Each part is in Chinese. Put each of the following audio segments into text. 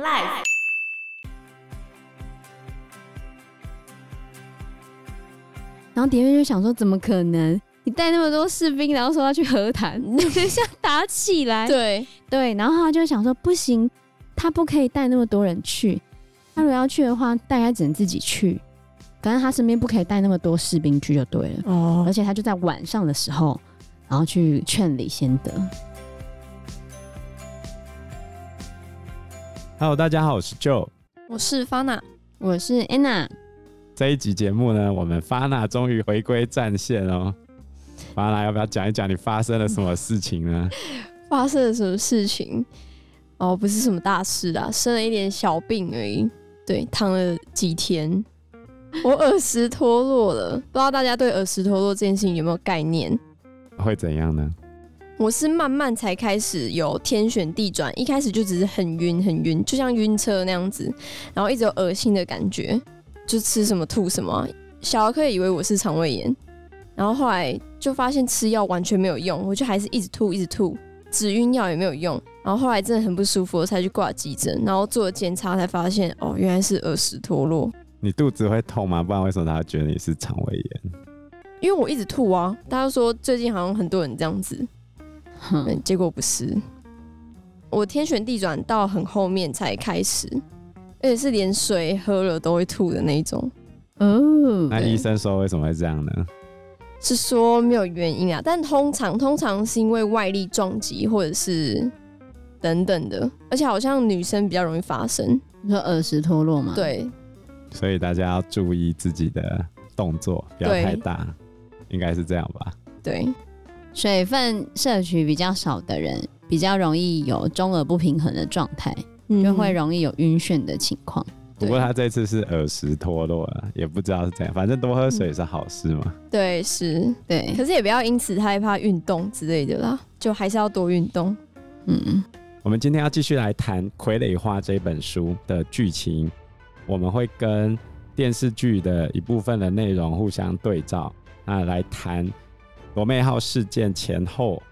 Life。然后蝶妹就想说：“怎么可能？你带那么多士兵，然后说要去和谈，等下打起来。”对对，然后他就想说：“不行，他不可以带那么多人去。他如果要去的话，大概只能自己去。反正他身边不可以带那么多士兵去就对了。哦，而且他就在晚上的时候，然后去劝李仙得。” Hello，大家好，我是 Joe，我是 Fana，我是 Anna。这一集节目呢，我们 Fana 终于回归战线哦。Fana 要不要讲一讲你发生了什么事情呢？发生了什么事情？哦，不是什么大事啊，生了一点小病而已。对，躺了几天，我耳石脱落了。不知道大家对耳石脱落这件事情有没有概念？会怎样呢？我是慢慢才开始有天旋地转，一开始就只是很晕很晕，就像晕车那样子，然后一直有恶心的感觉，就吃什么吐什么。小儿科也以为我是肠胃炎，然后后来就发现吃药完全没有用，我就还是一直吐一直吐，止晕药也没有用，然后后来真的很不舒服，我才去挂急诊，然后做了检查才发现，哦，原来是耳石脱落。你肚子会痛吗？不然为什么他觉得你是肠胃炎？因为我一直吐啊，大家说最近好像很多人这样子。嗯，结果不是，我天旋地转到很后面才开始，而且是连水喝了都会吐的那一种。哦，那医生说为什么会这样呢？是说没有原因啊，但通常通常是因为外力撞击或者是等等的，而且好像女生比较容易发生。你说耳石脱落吗？对，所以大家要注意自己的动作，不要太大，应该是这样吧？对。水分摄取比较少的人，比较容易有中耳不平衡的状态，嗯，就会容易有晕眩的情况。不过他这次是耳石脱落了，也不知道是怎样，反正多喝水是好事嘛。嗯、对，是，对，可是也不要因此害怕运动之类的啦，就还是要多运动。嗯，我们今天要继续来谈《傀儡花》这本书的剧情，我们会跟电视剧的一部分的内容互相对照，那来谈。罗妹号事件前后，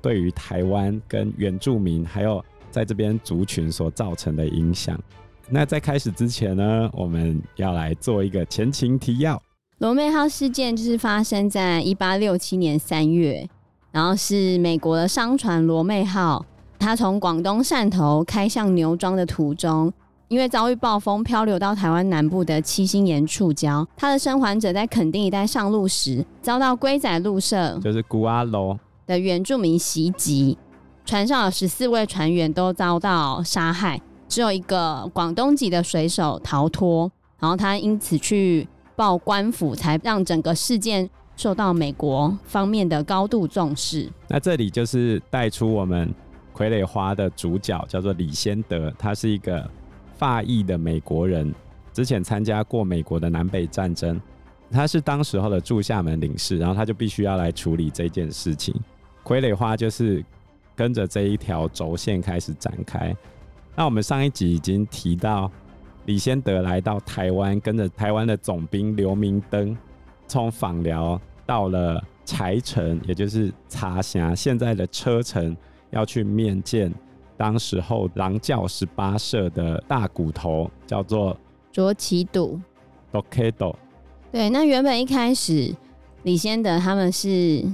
对于台湾跟原住民，还有在这边族群所造成的影响。那在开始之前呢，我们要来做一个前情提要。罗妹号事件就是发生在一八六七年三月，然后是美国的商船罗妹号，它从广东汕头开向牛庄的途中。因为遭遇暴风，漂流到台湾南部的七星岩触礁。他的生还者在垦丁一带上路时，遭到龟仔鹿社，就是古阿楼的原住民袭击，船上有十四位船员都遭到杀害，只有一个广东籍的水手逃脱。然后他因此去报官府，才让整个事件受到美国方面的高度重视。那这里就是带出我们傀儡花的主角，叫做李先德，他是一个。法裔的美国人，之前参加过美国的南北战争，他是当时候的驻厦门领事，然后他就必须要来处理这件事情。傀儡花就是跟着这一条轴线开始展开。那我们上一集已经提到，李仙得来到台湾，跟着台湾的总兵刘明灯，从访寮到了柴城，也就是茶峡现在的车城，要去面见。当时候狼教十八社的大骨头叫做卓奇笃 Toketo。对，那原本一开始李先德他们是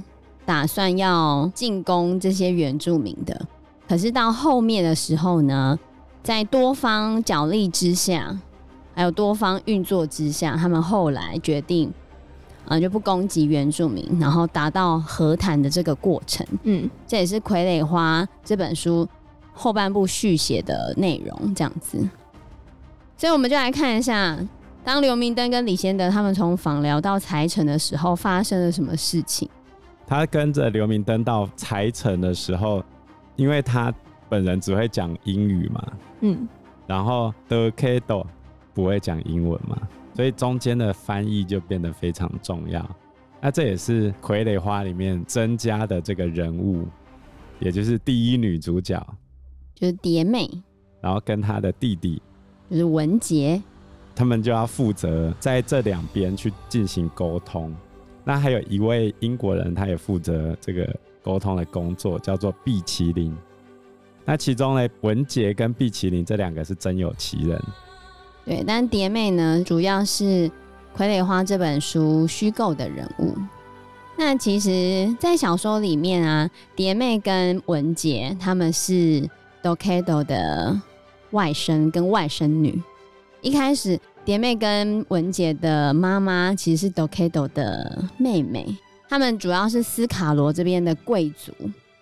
打算要进攻这些原住民的，可是到后面的时候呢，在多方角力之下，还有多方运作之下，他们后来决定，啊，就不攻击原住民，然后达到和谈的这个过程。嗯，这也是《傀儡花》这本书。后半部续写的内容这样子，所以我们就来看一下，当刘明灯跟李先德他们从访聊到财城的时候，发生了什么事情。他跟着刘明灯到财城的时候，因为他本人只会讲英语嘛，嗯，然后德 K 斗不会讲英文嘛，所以中间的翻译就变得非常重要。那这也是傀儡花里面增加的这个人物，也就是第一女主角。就是蝶妹，然后跟她的弟弟就是文杰，他们就要负责在这两边去进行沟通。那还有一位英国人，他也负责这个沟通的工作，叫做毕麒麟。那其中呢，文杰跟毕麒麟这两个是真有其人。对，但蝶妹呢，主要是《傀儡花》这本书虚构的人物。那其实，在小说里面啊，蝶妹跟文杰他们是 Dokaido 的外甥跟外甥女。一开始，蝶妹跟文杰的妈妈其实是 Dokaido 的妹妹，他们主要是斯卡罗这边的贵族。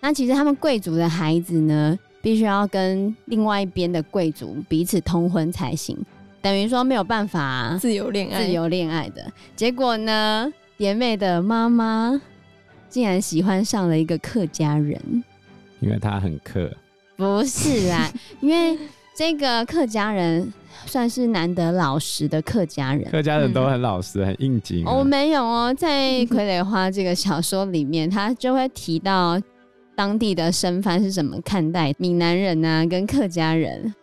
那其实他们贵族的孩子呢，必须要跟另外一边的贵族彼此通婚才行。等于说没有办法自由恋爱，自由恋爱的结果呢？蝶妹的妈妈竟然喜欢上了一个客家人，因为他很客。不是啦，因为这个客家人算是难得老实的客家人。客家人都很老实，嗯、很应景。哦，没有哦，在《傀儡花》这个小说里面，他就会提到当地的生番是怎么看待闽南人啊，跟客家人。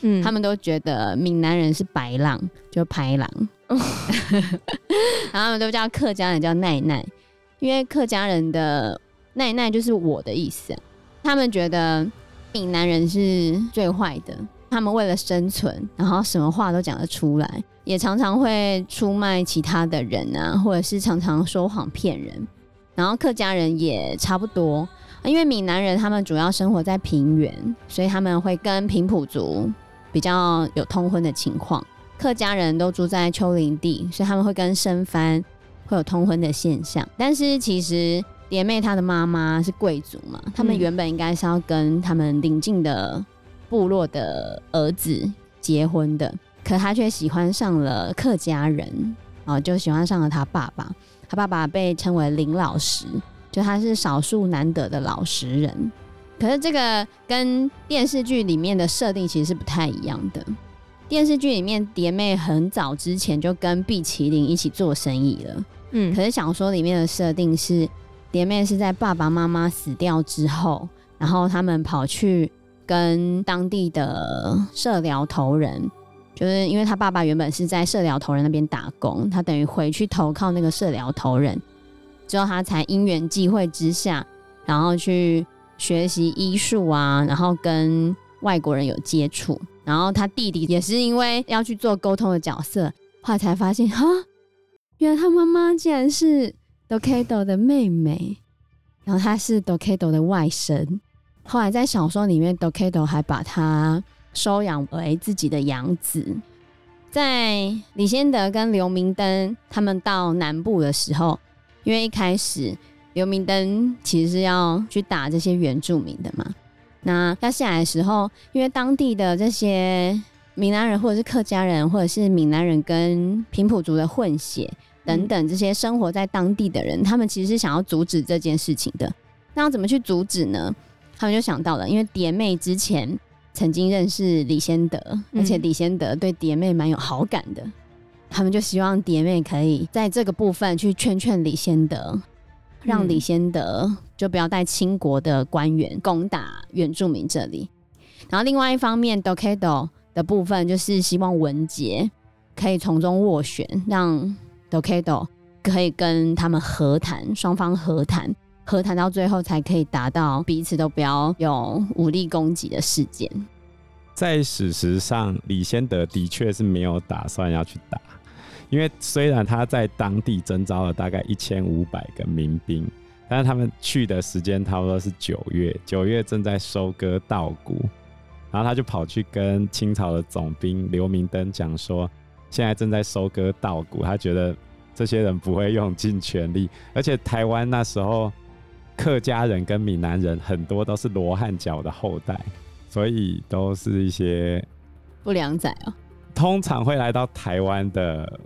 嗯，他们都觉得闽南人是白狼，就排狼，然后他们都叫客家人叫奈奈，因为客家人的奈奈就是我的意思。他们觉得闽南人是最坏的，他们为了生存，然后什么话都讲得出来，也常常会出卖其他的人啊，或者是常常说谎骗人。然后客家人也差不多，因为闽南人他们主要生活在平原，所以他们会跟平埔族。比较有通婚的情况，客家人都住在丘陵地，所以他们会跟生番会有通婚的现象。但是其实蝶妹她的妈妈是贵族嘛，他们原本应该是要跟他们邻近的部落的儿子结婚的，可她却喜欢上了客家人，哦，就喜欢上了他爸爸。他爸爸被称为林老师，就他是少数难得的老实人。可是这个跟电视剧里面的设定其实是不太一样的。电视剧里面，蝶妹很早之前就跟碧麒麟一起做生意了。嗯，可是小说里面的设定是，蝶妹是在爸爸妈妈死掉之后，然后他们跑去跟当地的社寮头人，就是因为他爸爸原本是在社寮头人那边打工，他等于回去投靠那个社寮头人，之后他才因缘际会之下，然后去。学习医术啊，然后跟外国人有接触，然后他弟弟也是因为要去做沟通的角色，后来才发现哈，原来他妈妈竟然是 Dokaido 的妹妹，然后他是 Dokaido 的外甥。后来在小说里面，Dokaido 还把他收养为自己的养子。在李先德跟刘明灯他们到南部的时候，因为一开始。刘明灯其实是要去打这些原住民的嘛。那要下来的时候，因为当地的这些闽南人，或者是客家人，或者是闽南人跟平埔族的混血等等这些生活在当地的人，他们其实是想要阻止这件事情的。那要怎么去阻止呢？他们就想到了，因为蝶妹之前曾经认识李先德，而且李先德对蝶妹蛮有好感的，他们就希望蝶妹可以在这个部分去劝劝李先德。让李先德就不要带清国的官员攻打原住民这里，然后另外一方面，Dokaido 的部分就是希望文杰可以从中斡旋，让 Dokedo 可以跟他们和谈，双方和谈，和谈到最后才可以达到彼此都不要有武力攻击的事件。在史实上，李先德的确是没有打算要去打。因为虽然他在当地征召了大概一千五百个民兵，但是他们去的时间差不多是九月，九月正在收割稻谷，然后他就跑去跟清朝的总兵刘明灯讲说，现在正在收割稻谷，他觉得这些人不会用尽全力，而且台湾那时候客家人跟闽南人很多都是罗汉脚的后代，所以都是一些不良仔哦，通常会来到台湾的。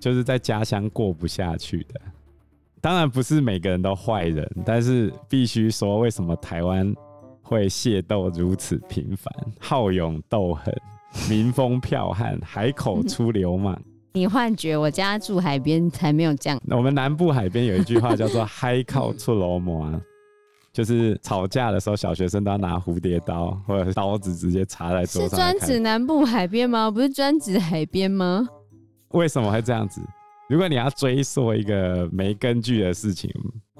就是在家乡过不下去的，当然不是每个人都坏人，但是必须说，为什么台湾会械斗如此频繁，好勇斗狠，民风剽悍，海口出流氓？你幻觉，我家住海边才没有这样。我们南部海边有一句话叫做“海口出流氓”，就是吵架的时候，小学生都要拿蝴蝶刀或者是刀子直接插在桌上。是专指南部海边吗？不是专指海边吗？为什么会这样子？如果你要追溯一个没根据的事情，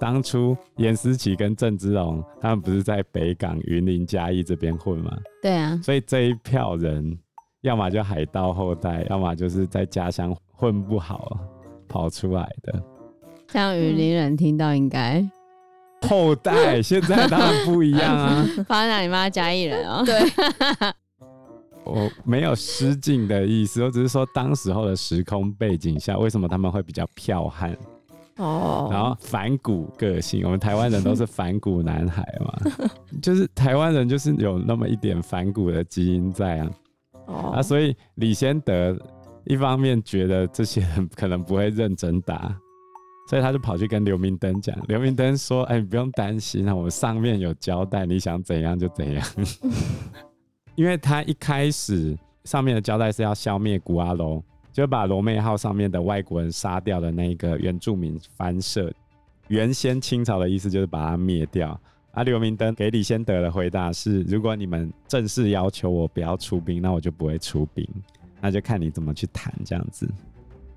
当初颜思琪跟郑芝龙他们不是在北港、云林、嘉义这边混吗？对啊，所以这一票人，要么就海盗后代，要么就是在家乡混不好跑出来的。像雨林人听到应该、嗯、后代，现在当然不一样啊。发现你妈嘉义人哦。对，我没有失敬的意思，我只是说当时候的时空背景下，为什么他们会比较剽悍？哦，然后反骨个性，我们台湾人都是反骨男孩嘛，就是台湾人就是有那么一点反骨的基因在啊。啊，所以李仙得一方面觉得这些人可能不会认真打，所以他就跑去跟刘明灯讲。刘明灯说：“哎，不用担心啊，我们上面有交代，你想怎样就怎样。”因为他一开始上面的交代是要消灭古阿龙。就把罗妹号上面的外国人杀掉的那个原住民番社，原先清朝的意思就是把它灭掉。啊，刘明灯给李先德的回答是：如果你们正式要求我不要出兵，那我就不会出兵，那就看你怎么去谈这样子。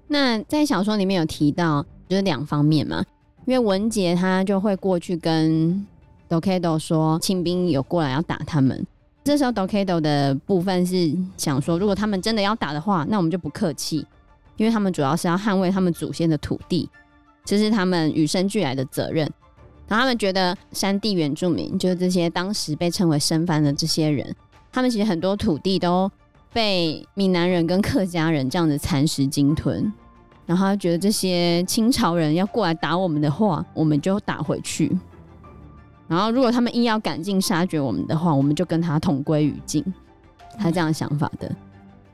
那在小说里面有提到，就是两方面嘛，因为文杰他就会过去跟 Dokedo 说，清兵有过来要打他们。这时候，Dokedo 的部分是想说，如果他们真的要打的话，那我们就不客气，因为他们主要是要捍卫他们祖先的土地，这是他们与生俱来的责任。然后他们觉得山地原住民，就是这些当时被称为生番的这些人，他们其实很多土地都被闽南人跟客家人这样子蚕食鲸吞。然后他觉得这些清朝人要过来打我们的话，我们就打回去。然后，如果他们硬要赶尽杀绝我们的话，我们就跟他同归于尽。他这样想法的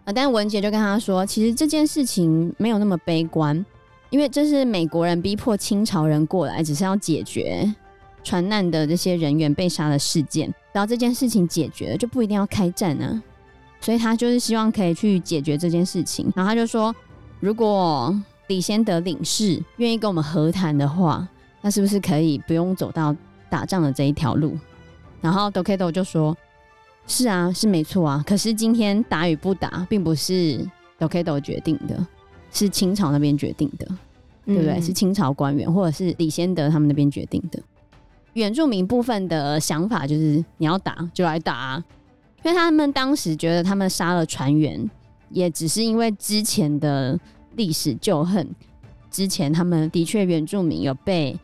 啊，但文杰就跟他说，其实这件事情没有那么悲观，因为这是美国人逼迫清朝人过来，只是要解决船难的这些人员被杀的事件。然后这件事情解决了，就不一定要开战啊。所以他就是希望可以去解决这件事情。然后他就说，如果李仙得领事愿意跟我们和谈的话，那是不是可以不用走到打仗的这一条路，然后 Dokedo 就说：“是啊，是没错啊。可是今天打与不打，并不是 Dokedo 决定的，是清朝那边决定的，对不对？嗯、是清朝官员或者是李先德他们那边决定的。原住民部分的想法就是，你要打就来打啊，因为他们当时觉得他们杀了船员，也只是因为之前的历史旧恨，之前他们的确原住民有被。”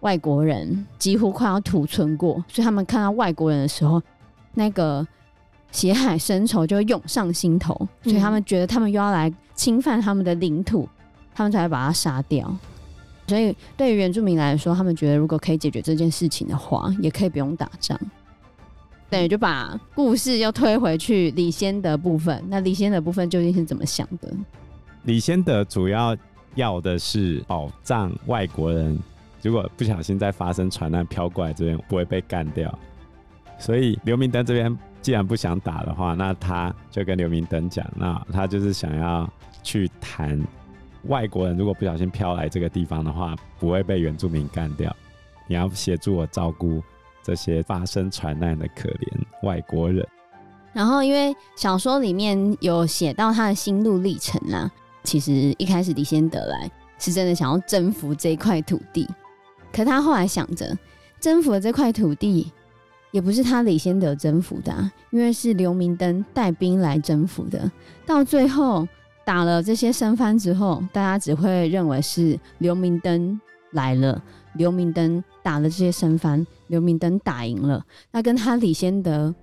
外国人几乎快要屠村过，所以他们看到外国人的时候，那个血海深仇就涌上心头，所以他们觉得他们又要来侵犯他们的领土，他们才会把他杀掉。所以对于原住民来说，他们觉得如果可以解决这件事情的话，也可以不用打仗。等于就把故事又推回去李仙德部分。那李仙德部分究竟是怎么想的？李仙德主要要的是保障外国人。如果不小心再发生船难飘过来，这边不会被干掉。所以刘明德这边既然不想打的话，那他就跟刘明登讲，那他就是想要去谈外国人如果不小心飘来这个地方的话，不会被原住民干掉。你要协助我照顾这些发生船难的可怜外国人。然后因为小说里面有写到他的心路历程啦，其实一开始李先德来是真的想要征服这块土地。可他后来想着，征服了这块土地，也不是他李先德征服的啊，因为是刘明灯带兵来征服的。到最后打了这些生番之后，大家只会认为是刘明灯来了，刘明灯打了这些生番，刘明灯打赢了。那跟他李先德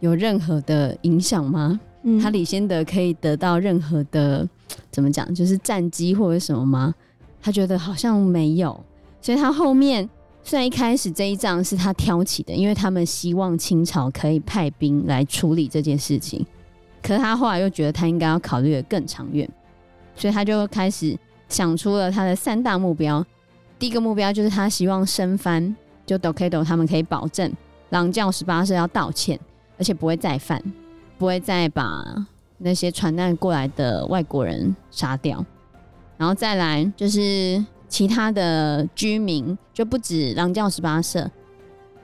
有任何的影响吗？嗯，他李先德可以得到任何的怎么讲，就是战机或者什么吗？他觉得好像没有。所以他后面虽然一开始这一仗是他挑起的，因为他们希望清朝可以派兵来处理这件事情，可是他后来又觉得他应该要考虑的更长远，所以他就开始想出了他的三大目标。第一个目标就是他希望生番，就 Dokedo 他们可以保证狼教十八社要道歉，而且不会再犯，不会再把那些传难过来的外国人杀掉，然后再来就是。其他的居民就不止狼教十八社，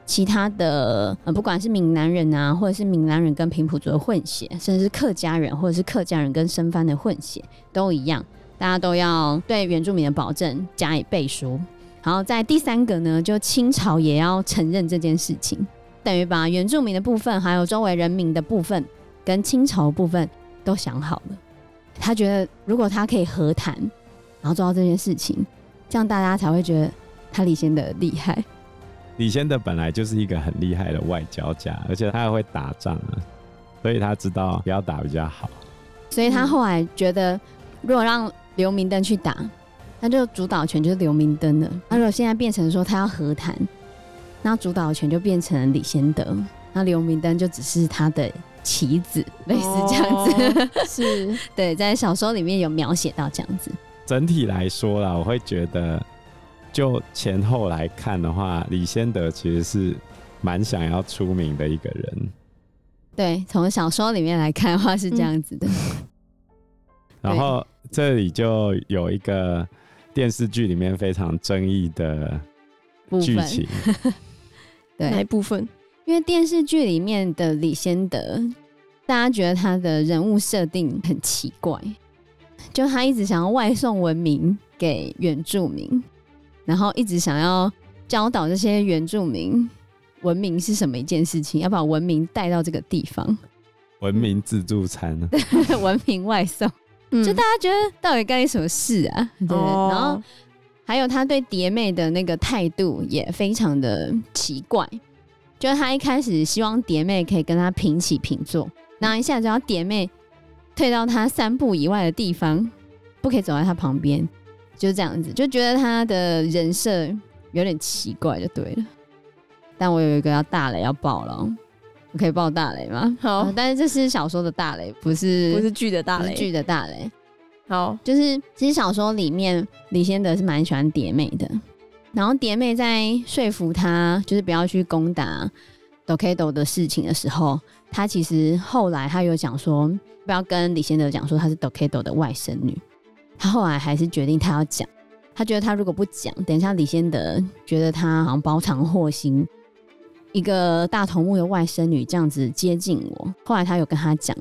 其他的呃，不管是闽南人啊，或者是闽南人跟平埔族的混血，甚至是客家人，或者是客家人跟生番的混血，都一样，大家都要对原住民的保证加以背书。然后在第三个呢，就清朝也要承认这件事情，等于把原住民的部分，还有周围人民的部分，跟清朝部分都想好了。他觉得如果他可以和谈，然后做到这件事情，这样大家才会觉得他李仙得厉害。李仙德本来就是一个很厉害的外交家，而且他还会打仗啊，所以他知道不要打比较好。所以他后来觉得，如果让刘明灯去打。那就主导权就是刘明灯了。那如果现在变成说他要和谈，那主导权就变成李仙德，那刘明灯就只是他的棋子，类似这样子。哦、是 对，在小说里面有描写到这样子。整体来说啦，我会觉得，就前后来看的话，李先德其实是蛮想要出名的一个人。对，从小说里面来看的话是这样子的。嗯、然后这里就有一个。电视剧里面非常争议的剧情，对哪一部分？因为电视剧里面的李先德，大家觉得他的人物设定很奇怪，就他一直想要外送文明给原住民，然后一直想要教导这些原住民文明是什么一件事情，要把文明带到这个地方，文明自助餐，文明外送。就大家觉得到底干什么事啊？对，哦、然后还有他对蝶妹的那个态度也非常的奇怪，就是他一开始希望蝶妹可以跟他平起平坐，然后一下子要蝶妹退到他三步以外的地方，不可以走在他旁边，就这样子，就觉得他的人设有点奇怪，就对了。但我有一个要大雷要爆了。我可以爆大雷吗？好、呃，但是这是小说的大雷，不是不是剧的大雷。剧的大雷。好，就是其实小说里面李先德是蛮喜欢蝶妹的，然后蝶妹在说服他就是不要去攻打 Dokedo 的事情的时候，他其实后来他有讲说不要跟李先德讲说他是 Dokedo 的外甥女，他后来还是决定他要讲，他觉得他如果不讲，等一下李先德觉得他好像包藏祸心。一个大头目的外甥女这样子接近我，后来他有跟他讲，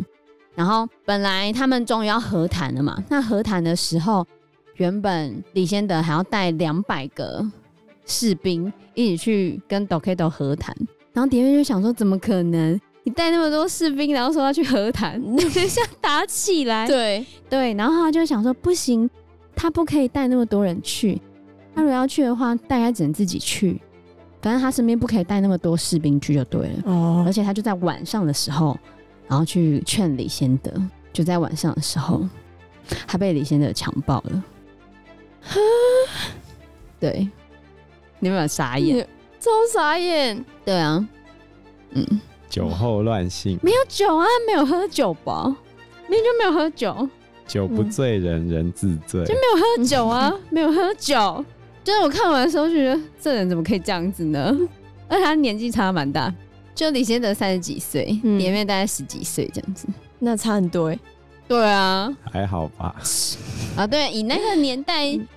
然后本来他们终于要和谈了嘛。那和谈的时候，原本李先德还要带两百个士兵一起去跟 Dokedo 和谈，然后蝶月就想说，怎么可能？你带那么多士兵，然后说要去和谈，等一下打起来。对对，然后他就想说，不行，他不可以带那么多人去，他如果要去的话，大概只能自己去。反正他身边不可以带那么多士兵去就对了，哦，而且他就在晚上的时候，然后去劝李先德，就在晚上的时候，他被李先德强暴了。对，你有没有傻眼？超傻眼。对啊，嗯，酒后乱性，没有酒啊，没有喝酒吧？明明就没有喝酒，酒不醉人人自醉，就没有喝酒啊，没有喝酒。就是我看完的时候就觉得这人怎么可以这样子呢？而且他年纪差蛮大，就李先德三十几岁，嗯，蝶妹大概十几岁这样子，那差很多哎。对啊，还好吧。啊，对，以那个年代，嗯、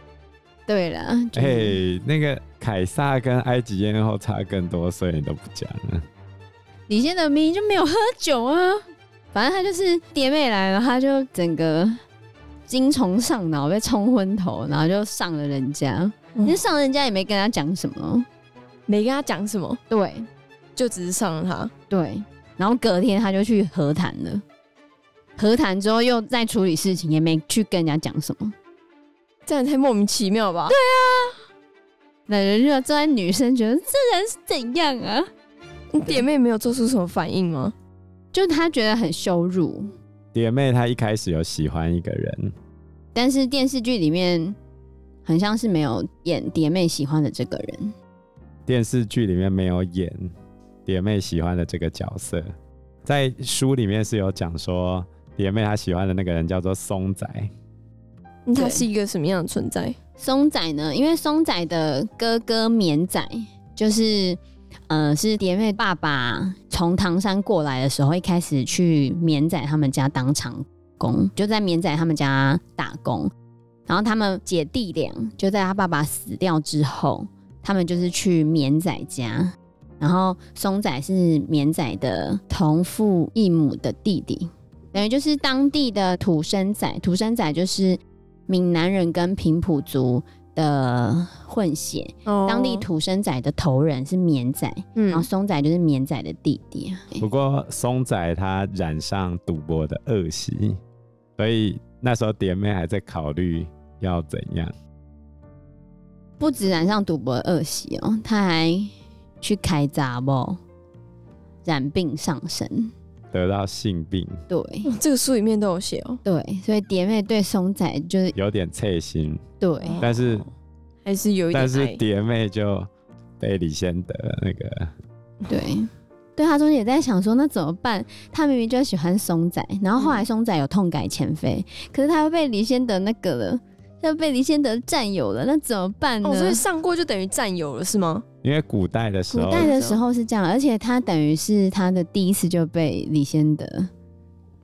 对了，哎、欸，那个凯撒跟埃及艳后差更多岁，你都不讲了。李现的明明就没有喝酒啊，反正他就是爹妹来了，他就整个精虫上脑，被冲昏头，然后就上了人家。其实上人家也没跟他讲什么，没跟他讲什么，对，就只是上了他，对，然后隔天他就去和谈了，和谈之后又再处理事情，也没去跟人家讲什么，这样太莫名其妙吧？对啊，那人就作为女生觉得这人是怎样啊？你蝶妹没有做出什么反应吗？就她觉得很羞辱。蝶妹她一开始有喜欢一个人，但是电视剧里面。很像是没有演蝶妹喜欢的这个人，电视剧里面没有演蝶妹喜欢的这个角色，在书里面是有讲说蝶妹她喜欢的那个人叫做松仔，他是一个什么样的存在？松仔呢？因为松仔的哥哥绵仔就是，呃，是蝶妹爸爸从唐山过来的时候，一开始去绵仔他们家当长工，就在绵仔他们家打工。然后他们姐弟俩就在他爸爸死掉之后，他们就是去绵仔家。然后松仔是绵仔的同父异母的弟弟，等于就是当地的土生仔。土生仔就是闽南人跟平埔族的混血，哦当地土生仔的头人是绵仔，嗯然后松仔就是绵仔的弟弟。不过松仔他染上赌博的恶习，所以那时候蝶妹还在考虑要怎样。不止染上赌博的恶习哦，他还去开闸不染病上身。得到性病，对。哦这个书里面都有写哦，对，所以蝶妹对松仔就是有点刺心，对，但是还是有一点但是爱。蝶妹就被李先德那个对，对他中间也在想说，那怎么办？他明明就喜欢松仔，然后后来松仔有痛改前非，可是他又被李先德那个了，又被李先德占有了，那怎么办呢？哦，所以上过就等于占有了是吗？因为古代的时候，古代的时候是这样，而且他等于是他的第一次就被李先德，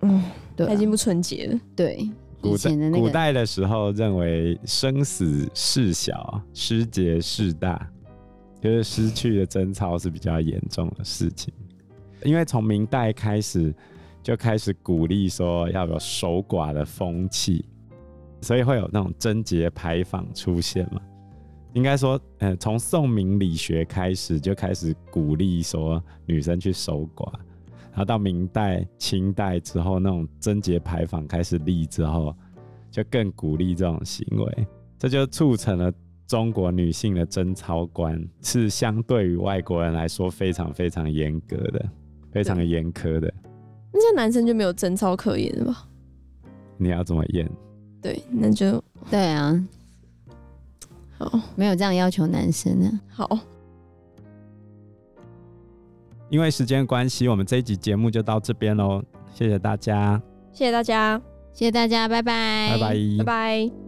嗯，对啊、他已经不纯洁了。对古代的那个代的时候认为生死事小，失节事大，就是失去的贞操是比较严重的事情。因为从明代开始就开始鼓励说要有守寡的风气，所以会有那种贞节牌坊出现嘛。应该说，呃，从宋明理学开始就开始鼓励说女生去守寡，然后到明代、清代之后，那种贞节牌坊开始立之后，就更鼓励这种行为，这就促成了中国女性的贞操观是相对于外国人来说非常非常严格的，非常严苛的。那这样男生就没有贞操可言了吧？你要怎么验？对，那就对啊，好。没有这样要求男生呢、好。因为时间关系，我们这一集节目就到这边喽，谢谢大家，谢谢大家，谢谢大家，拜拜，拜拜，拜拜。